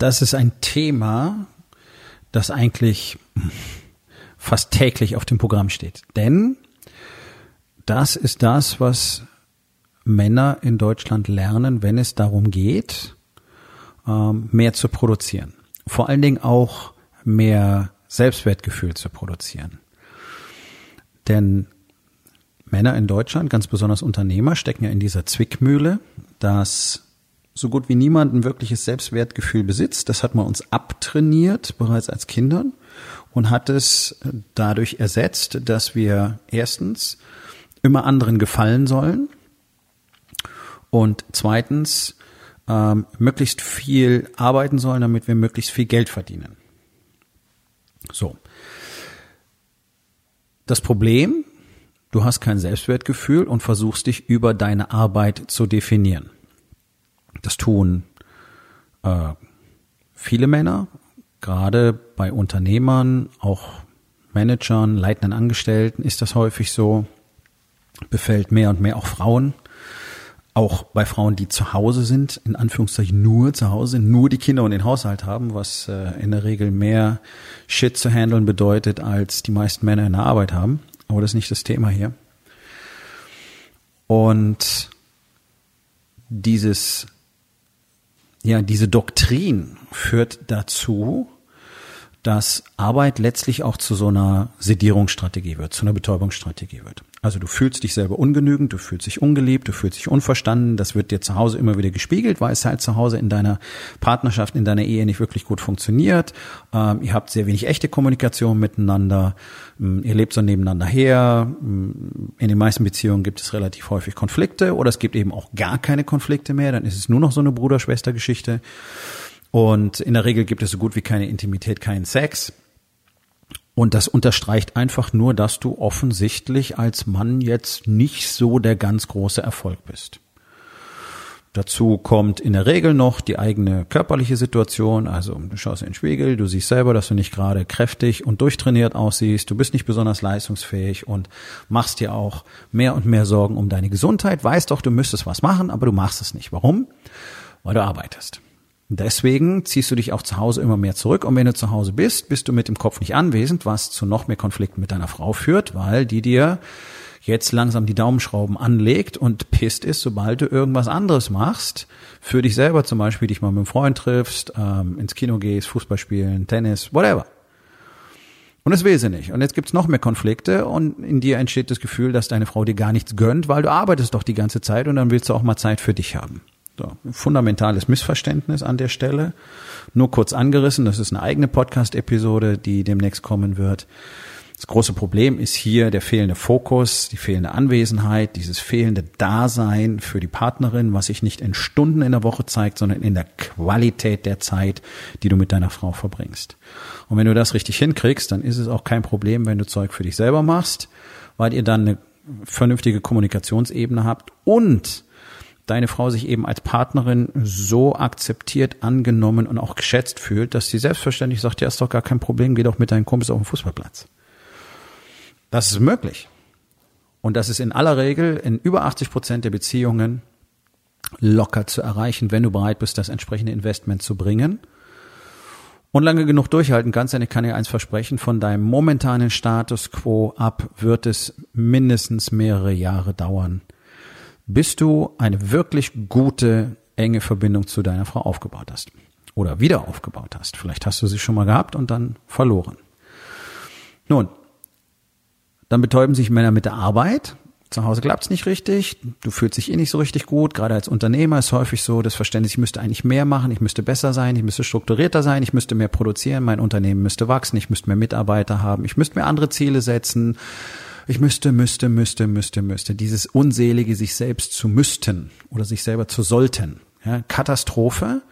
Das ist ein Thema, das eigentlich fast täglich auf dem Programm steht. Denn das ist das, was Männer in Deutschland lernen, wenn es darum geht, ähm, mehr zu produzieren. Vor allen Dingen auch mehr Selbstwertgefühl zu produzieren. Denn Männer in Deutschland, ganz besonders Unternehmer, stecken ja in dieser Zwickmühle, dass so gut wie niemand ein wirkliches Selbstwertgefühl besitzt. Das hat man uns abtrainiert, bereits als Kindern, und hat es dadurch ersetzt, dass wir erstens immer anderen gefallen sollen und zweitens ähm, möglichst viel arbeiten sollen, damit wir möglichst viel Geld verdienen. So. Das Problem, du hast kein Selbstwertgefühl und versuchst dich über deine Arbeit zu definieren. Das tun äh, viele Männer, gerade bei Unternehmern, auch Managern, leitenden Angestellten ist das häufig so. Befällt mehr und mehr auch Frauen. Auch bei Frauen, die zu Hause sind, in Anführungszeichen nur zu Hause, nur die Kinder und den Haushalt haben, was äh, in der Regel mehr Shit zu handeln bedeutet, als die meisten Männer in der Arbeit haben. Aber das ist nicht das Thema hier. Und dieses ja, diese Doktrin führt dazu, dass Arbeit letztlich auch zu so einer Sedierungsstrategie wird, zu einer Betäubungsstrategie wird. Also du fühlst dich selber ungenügend, du fühlst dich ungeliebt, du fühlst dich unverstanden. Das wird dir zu Hause immer wieder gespiegelt, weil es halt zu Hause in deiner Partnerschaft, in deiner Ehe nicht wirklich gut funktioniert. Ähm, ihr habt sehr wenig echte Kommunikation miteinander. Ähm, ihr lebt so nebeneinander her. Ähm, in den meisten Beziehungen gibt es relativ häufig Konflikte oder es gibt eben auch gar keine Konflikte mehr. Dann ist es nur noch so eine Bruder-Schwester-Geschichte. Und in der Regel gibt es so gut wie keine Intimität, keinen Sex. Und das unterstreicht einfach nur, dass du offensichtlich als Mann jetzt nicht so der ganz große Erfolg bist. Dazu kommt in der Regel noch die eigene körperliche Situation. Also du schaust in den Spiegel, du siehst selber, dass du nicht gerade kräftig und durchtrainiert aussiehst. Du bist nicht besonders leistungsfähig und machst dir auch mehr und mehr Sorgen um deine Gesundheit. Weißt doch, du müsstest was machen, aber du machst es nicht. Warum? Weil du arbeitest. Deswegen ziehst du dich auch zu Hause immer mehr zurück und wenn du zu Hause bist, bist du mit dem Kopf nicht anwesend, was zu noch mehr Konflikten mit deiner Frau führt, weil die dir jetzt langsam die Daumenschrauben anlegt und pisst ist, sobald du irgendwas anderes machst, für dich selber zum Beispiel, dich mal mit einem Freund triffst, ähm, ins Kino gehst, Fußball spielen, Tennis, whatever. Und das will sie nicht. Und jetzt gibt's noch mehr Konflikte und in dir entsteht das Gefühl, dass deine Frau dir gar nichts gönnt, weil du arbeitest doch die ganze Zeit und dann willst du auch mal Zeit für dich haben. So, fundamentales Missverständnis an der Stelle. Nur kurz angerissen, das ist eine eigene Podcast-Episode, die demnächst kommen wird. Das große Problem ist hier der fehlende Fokus, die fehlende Anwesenheit, dieses fehlende Dasein für die Partnerin, was sich nicht in Stunden in der Woche zeigt, sondern in der Qualität der Zeit, die du mit deiner Frau verbringst. Und wenn du das richtig hinkriegst, dann ist es auch kein Problem, wenn du Zeug für dich selber machst, weil ihr dann eine vernünftige Kommunikationsebene habt und deine Frau sich eben als Partnerin so akzeptiert, angenommen und auch geschätzt fühlt, dass sie selbstverständlich sagt, ja, ist doch gar kein Problem, geh doch mit deinen Kumpels auf den Fußballplatz. Das ist möglich. Und das ist in aller Regel in über 80 Prozent der Beziehungen locker zu erreichen, wenn du bereit bist, das entsprechende Investment zu bringen. Und lange genug durchhalten kannst, denn ich kann dir eins versprechen, von deinem momentanen Status quo ab wird es mindestens mehrere Jahre dauern, bis du eine wirklich gute, enge Verbindung zu deiner Frau aufgebaut hast. Oder wieder aufgebaut hast. Vielleicht hast du sie schon mal gehabt und dann verloren. Nun, dann betäuben sich Männer mit der Arbeit. Zu Hause klappt's nicht richtig, du fühlst dich eh nicht so richtig gut. Gerade als Unternehmer ist häufig so das Verständnis, ich müsste eigentlich mehr machen, ich müsste besser sein, ich müsste strukturierter sein, ich müsste mehr produzieren, mein Unternehmen müsste wachsen, ich müsste mehr Mitarbeiter haben, ich müsste mehr andere Ziele setzen ich müsste, müsste, müsste, müsste, müsste. Dieses unselige sich selbst zu müssten oder sich selber zu sollten. Ja, Katastrophe.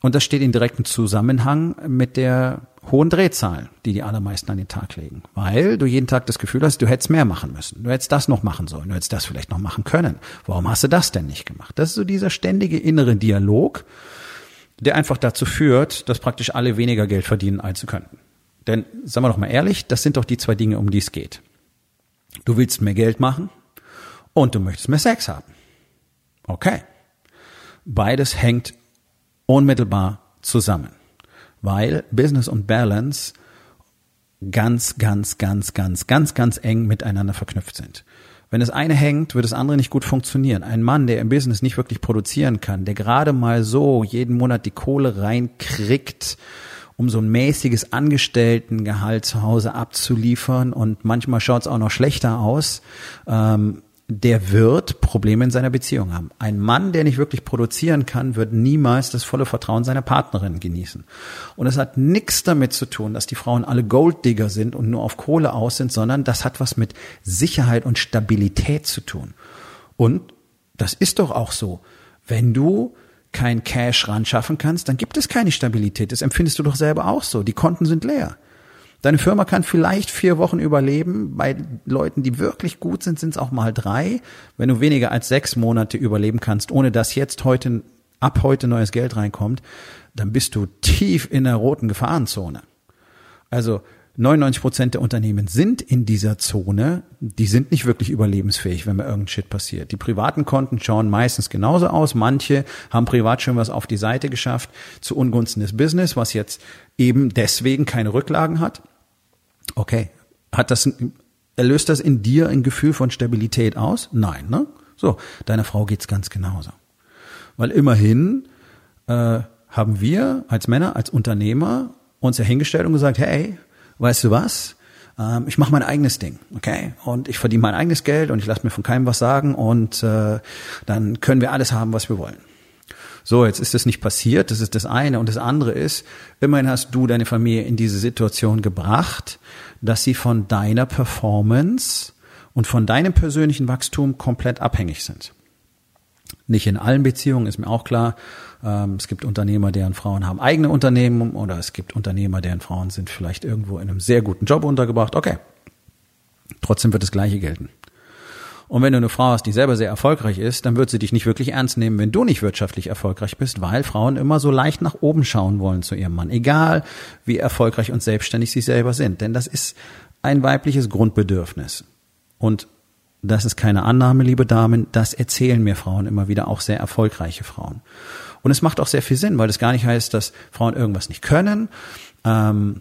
Und das steht in direktem Zusammenhang mit der hohen Drehzahl, die die allermeisten an den Tag legen. Weil du jeden Tag das Gefühl hast, du hättest mehr machen müssen. Du hättest das noch machen sollen. Du hättest das vielleicht noch machen können. Warum hast du das denn nicht gemacht? Das ist so dieser ständige innere Dialog, der einfach dazu führt, dass praktisch alle weniger Geld verdienen, als sie könnten. Denn, sagen wir doch mal ehrlich, das sind doch die zwei Dinge, um die es geht. Du willst mehr Geld machen und du möchtest mehr Sex haben. Okay. Beides hängt unmittelbar zusammen, weil Business und Balance ganz, ganz, ganz, ganz, ganz, ganz eng miteinander verknüpft sind. Wenn das eine hängt, wird das andere nicht gut funktionieren. Ein Mann, der im Business nicht wirklich produzieren kann, der gerade mal so jeden Monat die Kohle reinkriegt, um so ein mäßiges Angestelltengehalt zu Hause abzuliefern und manchmal schaut es auch noch schlechter aus, ähm, der wird Probleme in seiner Beziehung haben. Ein Mann, der nicht wirklich produzieren kann, wird niemals das volle Vertrauen seiner Partnerin genießen. Und es hat nichts damit zu tun, dass die Frauen alle Golddigger sind und nur auf Kohle aus sind, sondern das hat was mit Sicherheit und Stabilität zu tun. Und das ist doch auch so. Wenn du kein Cash ran schaffen kannst, dann gibt es keine Stabilität. Das empfindest du doch selber auch so. Die Konten sind leer. Deine Firma kann vielleicht vier Wochen überleben. Bei Leuten, die wirklich gut sind, sind es auch mal drei. Wenn du weniger als sechs Monate überleben kannst, ohne dass jetzt heute, ab heute neues Geld reinkommt, dann bist du tief in der roten Gefahrenzone. Also 99 Prozent der Unternehmen sind in dieser Zone, die sind nicht wirklich überlebensfähig, wenn mir irgendein Shit passiert. Die privaten Konten schauen meistens genauso aus. Manche haben privat schon was auf die Seite geschafft zu Ungunsten des Business, was jetzt eben deswegen keine Rücklagen hat. Okay, hat das, erlöst das in dir ein Gefühl von Stabilität aus? Nein, ne? So, deiner Frau geht's ganz genauso. Weil immerhin äh, haben wir als Männer, als Unternehmer uns ja hingestellt und gesagt, hey, weißt du was? Ähm, ich mache mein eigenes Ding, okay? Und ich verdiene mein eigenes Geld und ich lasse mir von keinem was sagen und äh, dann können wir alles haben, was wir wollen. So, jetzt ist das nicht passiert, das ist das eine. Und das andere ist, immerhin hast du deine Familie in diese Situation gebracht, dass sie von deiner Performance und von deinem persönlichen Wachstum komplett abhängig sind. Nicht in allen Beziehungen, ist mir auch klar. Ähm, es gibt Unternehmer, deren Frauen haben eigene Unternehmen oder es gibt Unternehmer, deren Frauen sind vielleicht irgendwo in einem sehr guten Job untergebracht. Okay. Trotzdem wird das Gleiche gelten. Und wenn du eine Frau hast, die selber sehr erfolgreich ist, dann wird sie dich nicht wirklich ernst nehmen, wenn du nicht wirtschaftlich erfolgreich bist, weil Frauen immer so leicht nach oben schauen wollen zu ihrem Mann, egal wie erfolgreich und selbstständig sie selber sind. Denn das ist ein weibliches Grundbedürfnis. Und das ist keine Annahme, liebe Damen, das erzählen mir Frauen immer wieder, auch sehr erfolgreiche Frauen. Und es macht auch sehr viel Sinn, weil das gar nicht heißt, dass Frauen irgendwas nicht können. Ähm,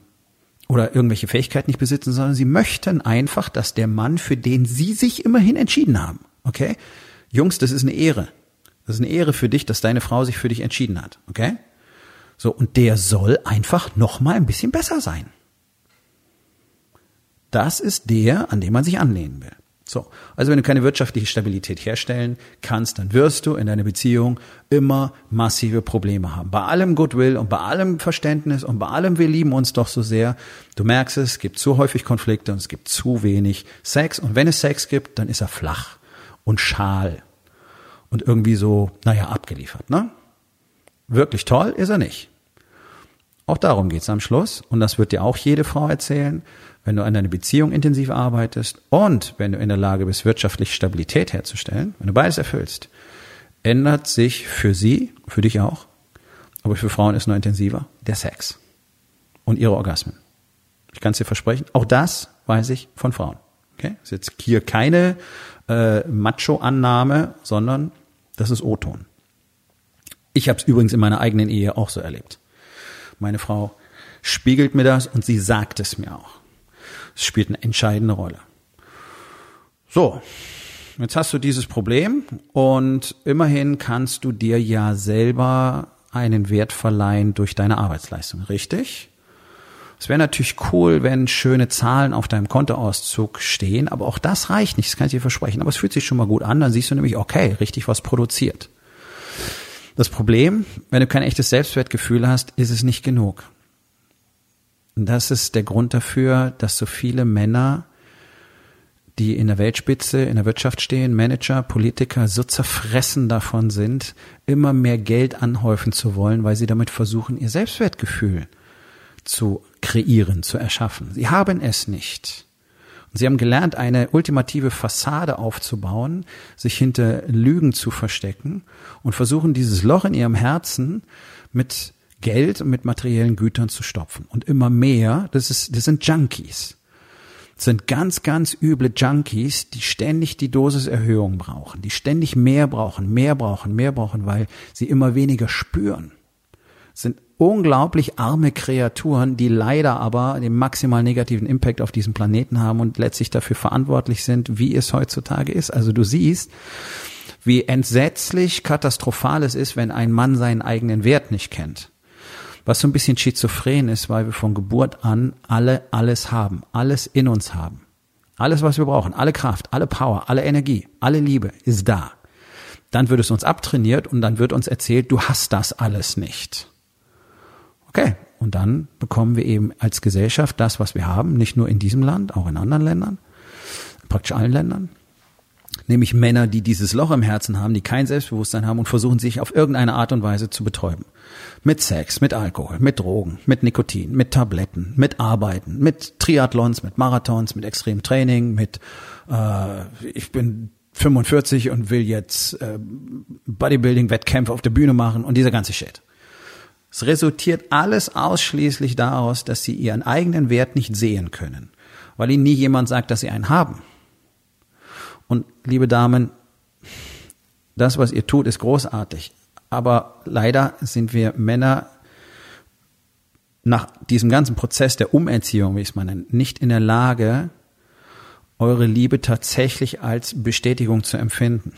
oder irgendwelche Fähigkeiten nicht besitzen, sondern sie möchten einfach, dass der Mann, für den sie sich immerhin entschieden haben, okay? Jungs, das ist eine Ehre. Das ist eine Ehre für dich, dass deine Frau sich für dich entschieden hat, okay? So, und der soll einfach noch mal ein bisschen besser sein. Das ist der, an dem man sich anlehnen will. So. Also wenn du keine wirtschaftliche Stabilität herstellen kannst, dann wirst du in deiner Beziehung immer massive Probleme haben. Bei allem Goodwill und bei allem Verständnis und bei allem wir lieben uns doch so sehr. Du merkst es, es gibt zu häufig Konflikte und es gibt zu wenig Sex. Und wenn es Sex gibt, dann ist er flach und schal und irgendwie so, naja, abgeliefert, ne? Wirklich toll ist er nicht. Auch darum geht's am Schluss. Und das wird dir auch jede Frau erzählen wenn du an deiner Beziehung intensiv arbeitest und wenn du in der Lage bist, wirtschaftlich Stabilität herzustellen, wenn du beides erfüllst, ändert sich für sie, für dich auch, aber für Frauen ist nur intensiver, der Sex und ihre Orgasmen. Ich kann es dir versprechen, auch das weiß ich von Frauen. Okay? Das ist jetzt hier keine äh, Macho-Annahme, sondern das ist O-Ton. Ich habe es übrigens in meiner eigenen Ehe auch so erlebt. Meine Frau spiegelt mir das und sie sagt es mir auch. Es spielt eine entscheidende Rolle. So, jetzt hast du dieses Problem und immerhin kannst du dir ja selber einen Wert verleihen durch deine Arbeitsleistung, richtig? Es wäre natürlich cool, wenn schöne Zahlen auf deinem Kontoauszug stehen, aber auch das reicht nicht, das kann ich dir versprechen. Aber es fühlt sich schon mal gut an, dann siehst du nämlich, okay, richtig was produziert. Das Problem, wenn du kein echtes Selbstwertgefühl hast, ist es nicht genug. Und das ist der Grund dafür, dass so viele Männer die in der Weltspitze, in der Wirtschaft stehen, Manager, Politiker, so zerfressen davon sind, immer mehr Geld anhäufen zu wollen, weil sie damit versuchen, ihr Selbstwertgefühl zu kreieren, zu erschaffen. Sie haben es nicht. Sie haben gelernt, eine ultimative Fassade aufzubauen, sich hinter Lügen zu verstecken und versuchen, dieses Loch in ihrem Herzen mit Geld mit materiellen Gütern zu stopfen. Und immer mehr, das ist, das sind Junkies. Das sind ganz, ganz üble Junkies, die ständig die Dosiserhöhung brauchen, die ständig mehr brauchen, mehr brauchen, mehr brauchen, weil sie immer weniger spüren. Das sind unglaublich arme Kreaturen, die leider aber den maximal negativen Impact auf diesem Planeten haben und letztlich dafür verantwortlich sind, wie es heutzutage ist. Also du siehst, wie entsetzlich katastrophal es ist, wenn ein Mann seinen eigenen Wert nicht kennt. Was so ein bisschen schizophren ist, weil wir von Geburt an alle alles haben, alles in uns haben. Alles, was wir brauchen, alle Kraft, alle Power, alle Energie, alle Liebe ist da. Dann wird es uns abtrainiert und dann wird uns erzählt, du hast das alles nicht. Okay, und dann bekommen wir eben als Gesellschaft das, was wir haben, nicht nur in diesem Land, auch in anderen Ländern, praktisch allen Ländern nämlich Männer, die dieses Loch im Herzen haben, die kein Selbstbewusstsein haben und versuchen sich auf irgendeine Art und Weise zu betäuben. Mit Sex, mit Alkohol, mit Drogen, mit Nikotin, mit Tabletten, mit Arbeiten, mit Triathlons, mit Marathons, mit extremem Training, mit äh, ich bin 45 und will jetzt äh, Bodybuilding-Wettkämpfe auf der Bühne machen und dieser ganze Shit. Es resultiert alles ausschließlich daraus, dass sie ihren eigenen Wert nicht sehen können, weil ihnen nie jemand sagt, dass sie einen haben. Und liebe Damen, das, was ihr tut, ist großartig. Aber leider sind wir Männer nach diesem ganzen Prozess der Umerziehung, wie ich es mal nenne, nicht in der Lage, eure Liebe tatsächlich als Bestätigung zu empfinden.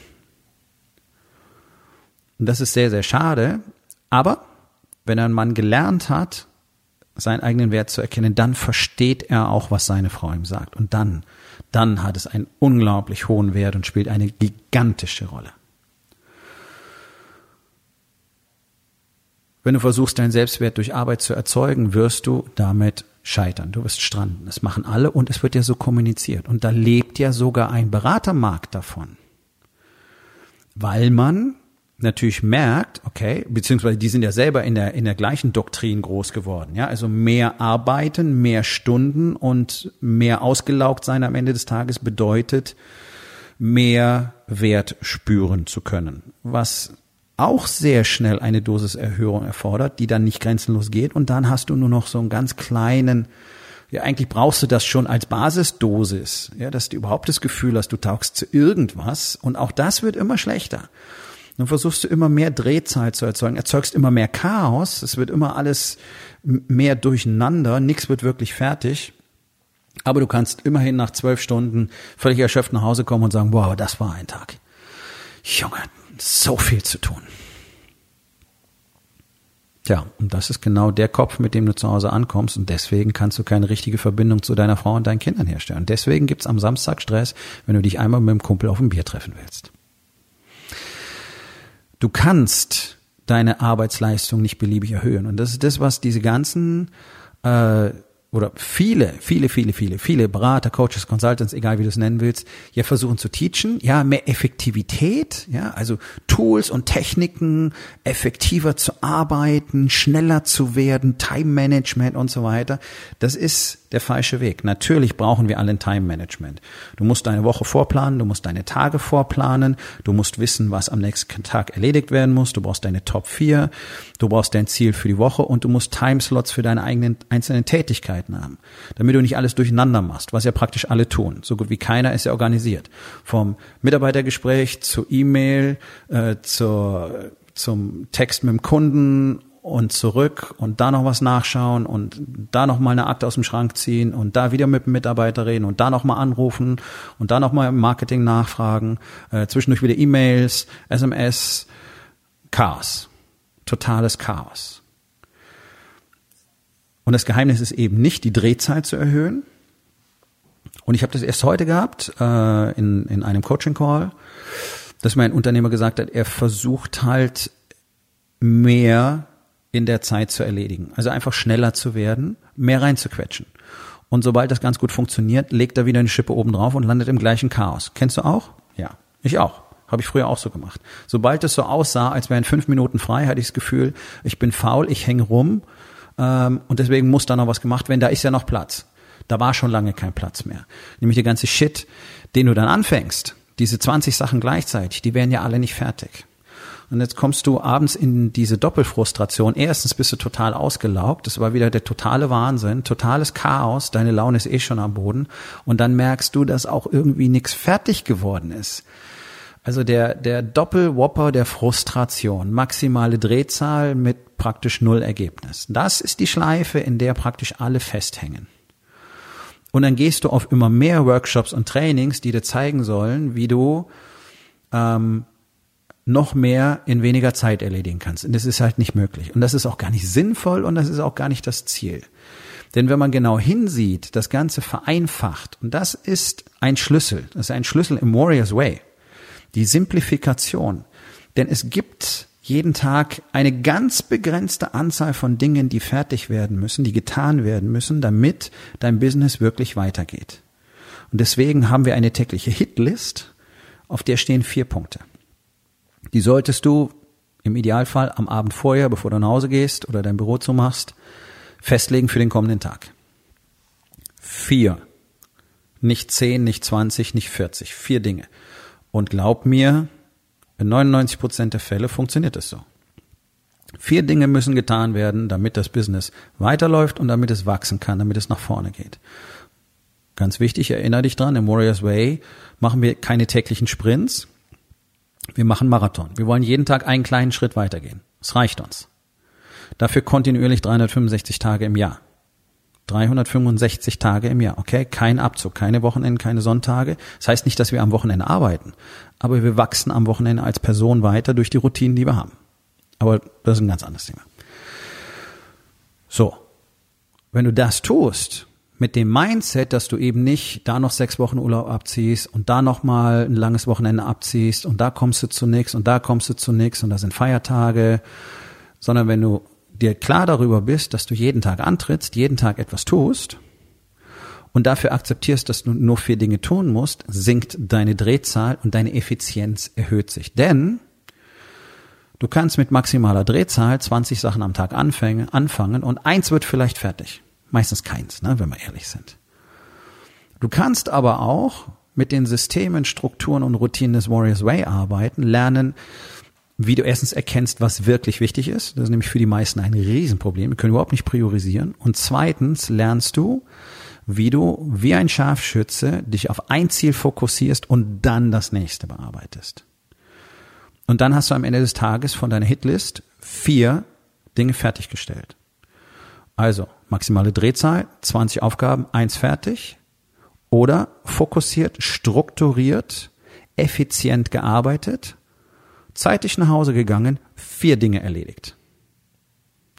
Und das ist sehr, sehr schade. Aber wenn ein Mann gelernt hat, seinen eigenen Wert zu erkennen, dann versteht er auch, was seine Frau ihm sagt. Und dann dann hat es einen unglaublich hohen Wert und spielt eine gigantische Rolle. Wenn du versuchst, deinen Selbstwert durch Arbeit zu erzeugen, wirst du damit scheitern. Du wirst stranden. Das machen alle und es wird ja so kommuniziert. Und da lebt ja sogar ein Beratermarkt davon. Weil man natürlich merkt, okay, beziehungsweise die sind ja selber in der, in der gleichen Doktrin groß geworden, ja, also mehr arbeiten, mehr Stunden und mehr ausgelaugt sein am Ende des Tages bedeutet, mehr Wert spüren zu können, was auch sehr schnell eine Dosiserhöhung erfordert, die dann nicht grenzenlos geht. Und dann hast du nur noch so einen ganz kleinen, ja, eigentlich brauchst du das schon als Basisdosis, ja, dass du überhaupt das Gefühl hast, du taugst zu irgendwas. Und auch das wird immer schlechter. Dann versuchst du immer mehr Drehzahl zu erzeugen, erzeugst immer mehr Chaos, es wird immer alles mehr durcheinander, nichts wird wirklich fertig. Aber du kannst immerhin nach zwölf Stunden völlig erschöpft nach Hause kommen und sagen, wow, das war ein Tag. Junge, so viel zu tun. Ja, und das ist genau der Kopf, mit dem du zu Hause ankommst und deswegen kannst du keine richtige Verbindung zu deiner Frau und deinen Kindern herstellen. Deswegen gibt's am Samstag Stress, wenn du dich einmal mit dem Kumpel auf ein Bier treffen willst. Du kannst deine Arbeitsleistung nicht beliebig erhöhen. Und das ist das, was diese ganzen äh, oder viele, viele, viele, viele, viele Berater, Coaches, Consultants, egal wie du es nennen willst, ja versuchen zu teachen, ja, mehr Effektivität, ja, also Tools und Techniken, effektiver zu arbeiten, schneller zu werden, Time Management und so weiter. Das ist der falsche Weg. Natürlich brauchen wir alle ein Time Management. Du musst deine Woche vorplanen, du musst deine Tage vorplanen, du musst wissen, was am nächsten Tag erledigt werden muss, du brauchst deine Top 4, du brauchst dein Ziel für die Woche und du musst Timeslots für deine eigenen einzelnen Tätigkeiten haben, damit du nicht alles durcheinander machst, was ja praktisch alle tun. So gut wie keiner ist ja organisiert. Vom Mitarbeitergespräch zur E-Mail, äh, zur zum Text mit dem Kunden und zurück und da noch was nachschauen und da noch mal eine Akte aus dem Schrank ziehen und da wieder mit dem Mitarbeiter reden und da noch mal anrufen und da noch mal Marketing nachfragen, äh, zwischendurch wieder E-Mails, SMS, Chaos, totales Chaos. Und das Geheimnis ist eben nicht die Drehzeit zu erhöhen. Und ich habe das erst heute gehabt äh, in, in einem Coaching Call, dass mein Unternehmer gesagt hat, er versucht halt mehr in der Zeit zu erledigen. Also einfach schneller zu werden, mehr reinzuquetschen. Und sobald das ganz gut funktioniert, legt er wieder eine Schippe oben drauf und landet im gleichen Chaos. Kennst du auch? Ja, ich auch. Habe ich früher auch so gemacht. Sobald es so aussah, als wären fünf Minuten frei, hatte ich das Gefühl, ich bin faul, ich hänge rum ähm, und deswegen muss da noch was gemacht werden. Da ist ja noch Platz. Da war schon lange kein Platz mehr. Nämlich der ganze Shit, den du dann anfängst, diese 20 Sachen gleichzeitig, die werden ja alle nicht fertig. Und jetzt kommst du abends in diese Doppelfrustration. Erstens bist du total ausgelaugt. Das war wieder der totale Wahnsinn, totales Chaos. Deine Laune ist eh schon am Boden. Und dann merkst du, dass auch irgendwie nichts fertig geworden ist. Also der, der Doppelwhopper der Frustration, maximale Drehzahl mit praktisch null Ergebnis. Das ist die Schleife, in der praktisch alle festhängen. Und dann gehst du auf immer mehr Workshops und Trainings, die dir zeigen sollen, wie du ähm, noch mehr in weniger Zeit erledigen kannst. Und das ist halt nicht möglich. Und das ist auch gar nicht sinnvoll und das ist auch gar nicht das Ziel. Denn wenn man genau hinsieht, das Ganze vereinfacht, und das ist ein Schlüssel, das ist ein Schlüssel im Warriors Way, die Simplifikation. Denn es gibt jeden Tag eine ganz begrenzte Anzahl von Dingen, die fertig werden müssen, die getan werden müssen, damit dein Business wirklich weitergeht. Und deswegen haben wir eine tägliche Hitlist, auf der stehen vier Punkte. Die solltest du im Idealfall am Abend vorher, bevor du nach Hause gehst oder dein Büro zumachst, festlegen für den kommenden Tag. Vier. Nicht zehn, nicht zwanzig, nicht vierzig. Vier Dinge. Und glaub mir, in 99 Prozent der Fälle funktioniert es so. Vier Dinge müssen getan werden, damit das Business weiterläuft und damit es wachsen kann, damit es nach vorne geht. Ganz wichtig, erinnere dich dran, im Warriors Way machen wir keine täglichen Sprints. Wir machen Marathon. Wir wollen jeden Tag einen kleinen Schritt weitergehen. Es reicht uns. Dafür kontinuierlich 365 Tage im Jahr. 365 Tage im Jahr, okay? Kein Abzug, keine Wochenenden, keine Sonntage. Das heißt nicht, dass wir am Wochenende arbeiten, aber wir wachsen am Wochenende als Person weiter durch die Routinen, die wir haben. Aber das ist ein ganz anderes Thema. So. Wenn du das tust, mit dem Mindset, dass du eben nicht da noch sechs Wochen Urlaub abziehst und da noch mal ein langes Wochenende abziehst und da kommst du zu nichts und da kommst du zu nichts und da sind Feiertage, sondern wenn du dir klar darüber bist, dass du jeden Tag antrittst, jeden Tag etwas tust und dafür akzeptierst, dass du nur vier Dinge tun musst, sinkt deine Drehzahl und deine Effizienz erhöht sich. Denn du kannst mit maximaler Drehzahl 20 Sachen am Tag anfangen, anfangen und eins wird vielleicht fertig. Meistens keins, ne, wenn wir ehrlich sind. Du kannst aber auch mit den Systemen, Strukturen und Routinen des Warriors Way arbeiten, lernen, wie du erstens erkennst, was wirklich wichtig ist. Das ist nämlich für die meisten ein Riesenproblem. Wir können überhaupt nicht priorisieren. Und zweitens lernst du, wie du wie ein Scharfschütze dich auf ein Ziel fokussierst und dann das nächste bearbeitest. Und dann hast du am Ende des Tages von deiner Hitlist vier Dinge fertiggestellt. Also maximale Drehzahl, 20 Aufgaben, eins fertig. Oder fokussiert, strukturiert, effizient gearbeitet zeitig nach Hause gegangen, vier Dinge erledigt.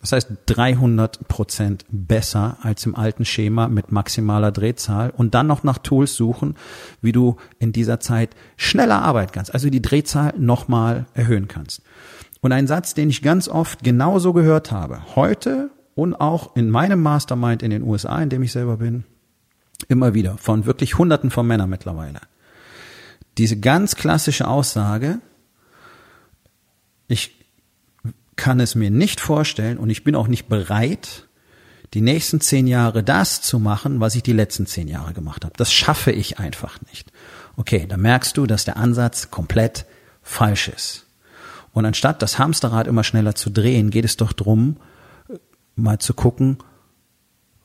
Das heißt 300 Prozent besser als im alten Schema mit maximaler Drehzahl und dann noch nach Tools suchen, wie du in dieser Zeit schneller arbeiten kannst, also die Drehzahl nochmal erhöhen kannst. Und ein Satz, den ich ganz oft genauso gehört habe, heute und auch in meinem Mastermind in den USA, in dem ich selber bin, immer wieder von wirklich Hunderten von Männern mittlerweile. Diese ganz klassische Aussage, ich kann es mir nicht vorstellen und ich bin auch nicht bereit, die nächsten zehn Jahre das zu machen, was ich die letzten zehn Jahre gemacht habe. Das schaffe ich einfach nicht. Okay, da merkst du, dass der Ansatz komplett falsch ist. Und anstatt das Hamsterrad immer schneller zu drehen, geht es doch drum, mal zu gucken,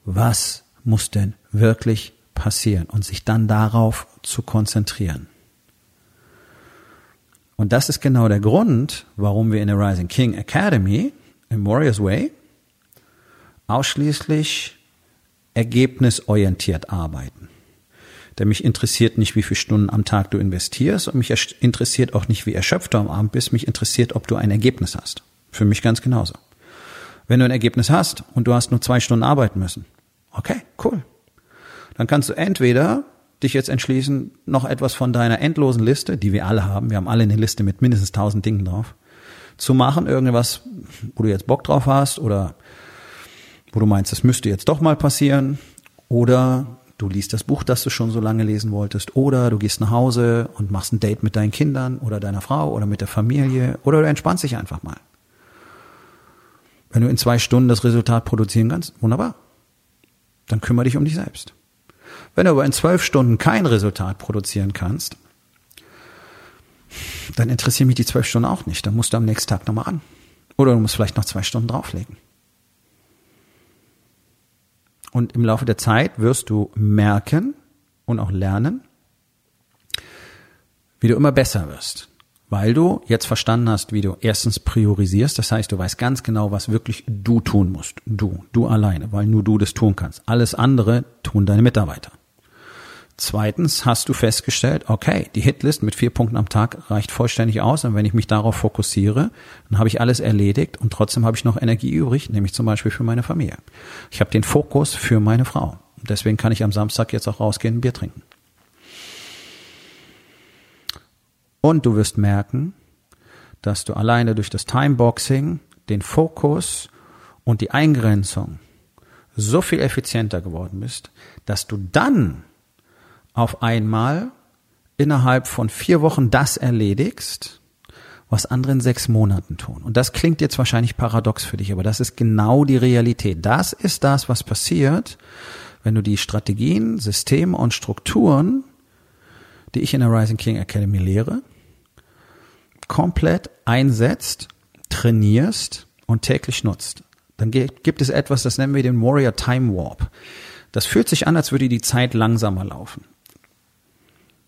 was muss denn wirklich passieren und sich dann darauf zu konzentrieren. Und das ist genau der Grund, warum wir in der Rising King Academy im Warriors Way ausschließlich ergebnisorientiert arbeiten. Denn mich interessiert nicht, wie viele Stunden am Tag du investierst und mich interessiert auch nicht, wie erschöpft du am Abend bist. Mich interessiert, ob du ein Ergebnis hast. Für mich ganz genauso. Wenn du ein Ergebnis hast und du hast nur zwei Stunden arbeiten müssen, okay, cool. Dann kannst du entweder dich jetzt entschließen, noch etwas von deiner endlosen Liste, die wir alle haben, wir haben alle eine Liste mit mindestens tausend Dingen drauf, zu machen, irgendwas, wo du jetzt Bock drauf hast oder wo du meinst, das müsste jetzt doch mal passieren. Oder du liest das Buch, das du schon so lange lesen wolltest. Oder du gehst nach Hause und machst ein Date mit deinen Kindern oder deiner Frau oder mit der Familie. Oder du entspannst dich einfach mal. Wenn du in zwei Stunden das Resultat produzieren kannst, wunderbar. Dann kümmere dich um dich selbst. Wenn du aber in zwölf Stunden kein Resultat produzieren kannst, dann interessieren mich die zwölf Stunden auch nicht. Dann musst du am nächsten Tag nochmal ran. Oder du musst vielleicht noch zwei Stunden drauflegen. Und im Laufe der Zeit wirst du merken und auch lernen, wie du immer besser wirst. Weil du jetzt verstanden hast, wie du erstens priorisierst. Das heißt, du weißt ganz genau, was wirklich du tun musst. Du, du alleine, weil nur du das tun kannst. Alles andere tun deine Mitarbeiter. Zweitens hast du festgestellt, okay, die Hitlist mit vier Punkten am Tag reicht vollständig aus und wenn ich mich darauf fokussiere, dann habe ich alles erledigt und trotzdem habe ich noch Energie übrig, nämlich zum Beispiel für meine Familie. Ich habe den Fokus für meine Frau. Deswegen kann ich am Samstag jetzt auch rausgehen und Bier trinken. Und du wirst merken, dass du alleine durch das Timeboxing den Fokus und die Eingrenzung so viel effizienter geworden bist, dass du dann auf einmal innerhalb von vier Wochen das erledigst, was andere in sechs Monaten tun. Und das klingt jetzt wahrscheinlich paradox für dich, aber das ist genau die Realität. Das ist das, was passiert, wenn du die Strategien, Systeme und Strukturen, die ich in der Rising King Academy lehre, komplett einsetzt, trainierst und täglich nutzt. Dann gibt es etwas, das nennen wir den Warrior Time Warp. Das fühlt sich an, als würde die Zeit langsamer laufen.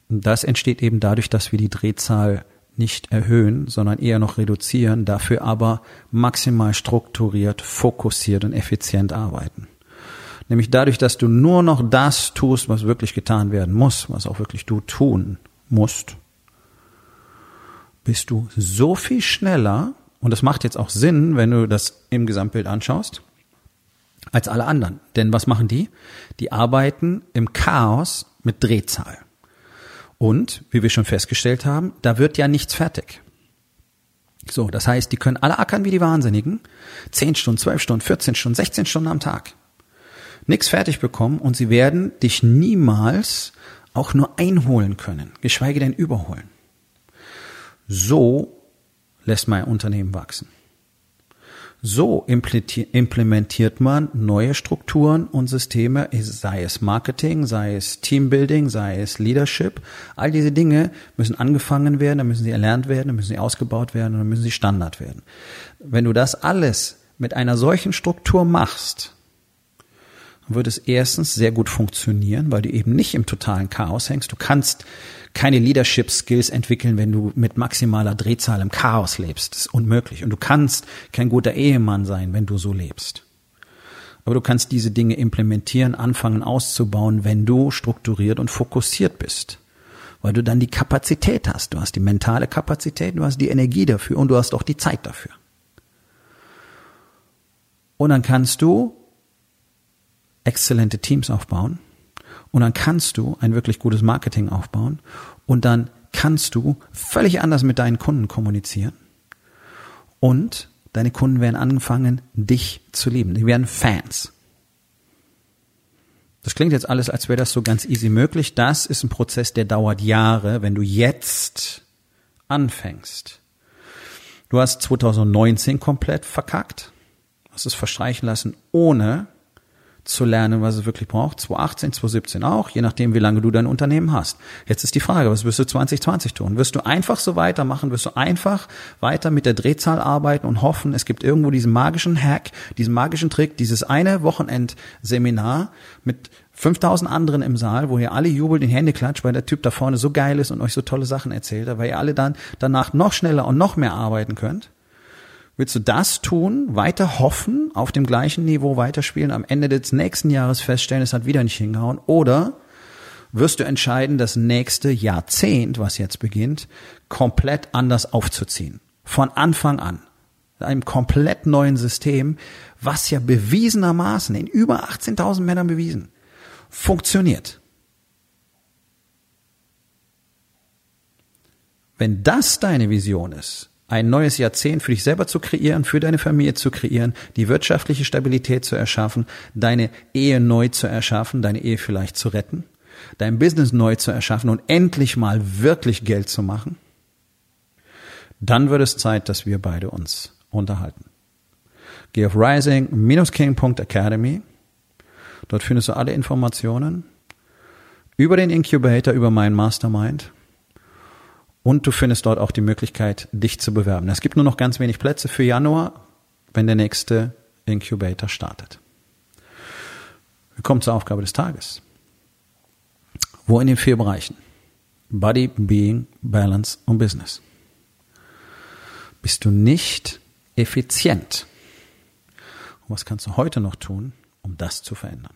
Das entsteht eben dadurch, dass wir die Drehzahl nicht erhöhen, sondern eher noch reduzieren, dafür aber maximal strukturiert, fokussiert und effizient arbeiten. Nämlich dadurch, dass du nur noch das tust, was wirklich getan werden muss, was auch wirklich du tun musst, bist du so viel schneller, und das macht jetzt auch Sinn, wenn du das im Gesamtbild anschaust, als alle anderen. Denn was machen die? Die arbeiten im Chaos mit Drehzahl. Und, wie wir schon festgestellt haben, da wird ja nichts fertig. So, das heißt, die können alle ackern wie die Wahnsinnigen. Zehn Stunden, zwölf Stunden, 14 Stunden, 16 Stunden am Tag. Nix fertig bekommen und sie werden dich niemals auch nur einholen können, geschweige denn überholen. So lässt mein Unternehmen wachsen. So implementiert man neue Strukturen und Systeme, sei es Marketing, sei es Teambuilding, sei es Leadership. All diese Dinge müssen angefangen werden, dann müssen sie erlernt werden, dann müssen sie ausgebaut werden dann müssen sie Standard werden. Wenn du das alles mit einer solchen Struktur machst, wird es erstens sehr gut funktionieren, weil du eben nicht im totalen Chaos hängst. Du kannst keine Leadership Skills entwickeln, wenn du mit maximaler Drehzahl im Chaos lebst. Das ist unmöglich. Und du kannst kein guter Ehemann sein, wenn du so lebst. Aber du kannst diese Dinge implementieren, anfangen auszubauen, wenn du strukturiert und fokussiert bist. Weil du dann die Kapazität hast. Du hast die mentale Kapazität, du hast die Energie dafür und du hast auch die Zeit dafür. Und dann kannst du exzellente Teams aufbauen und dann kannst du ein wirklich gutes Marketing aufbauen und dann kannst du völlig anders mit deinen Kunden kommunizieren. Und deine Kunden werden angefangen, dich zu lieben. Die werden Fans. Das klingt jetzt alles, als wäre das so ganz easy möglich. Das ist ein Prozess, der dauert Jahre, wenn du jetzt anfängst. Du hast 2019 komplett verkackt, hast es verstreichen lassen, ohne zu lernen, was es wirklich braucht. 2018, 2017 auch, je nachdem, wie lange du dein Unternehmen hast. Jetzt ist die Frage, was wirst du 2020 tun? Wirst du einfach so weitermachen? Wirst du einfach weiter mit der Drehzahl arbeiten und hoffen, es gibt irgendwo diesen magischen Hack, diesen magischen Trick, dieses eine Wochenendseminar mit 5000 anderen im Saal, wo ihr alle jubelt, in Hände klatscht, weil der Typ da vorne so geil ist und euch so tolle Sachen erzählt, weil ihr alle dann danach noch schneller und noch mehr arbeiten könnt? Willst du das tun, weiter hoffen, auf dem gleichen Niveau weiterspielen, am Ende des nächsten Jahres feststellen, es hat wieder nicht hingehauen? Oder wirst du entscheiden, das nächste Jahrzehnt, was jetzt beginnt, komplett anders aufzuziehen? Von Anfang an. In einem komplett neuen System, was ja bewiesenermaßen in über 18.000 Männern bewiesen funktioniert. Wenn das deine Vision ist, ein neues Jahrzehnt für dich selber zu kreieren, für deine Familie zu kreieren, die wirtschaftliche Stabilität zu erschaffen, deine Ehe neu zu erschaffen, deine Ehe vielleicht zu retten, dein Business neu zu erschaffen und endlich mal wirklich Geld zu machen, dann wird es Zeit, dass wir beide uns unterhalten. Geh auf rising-king.academy. Dort findest du alle Informationen über den Incubator, über meinen Mastermind. Und du findest dort auch die Möglichkeit, dich zu bewerben. Es gibt nur noch ganz wenig Plätze für Januar, wenn der nächste Incubator startet. Wir kommen zur Aufgabe des Tages. Wo in den vier Bereichen? Body, Being, Balance und Business. Bist du nicht effizient? Und was kannst du heute noch tun, um das zu verändern?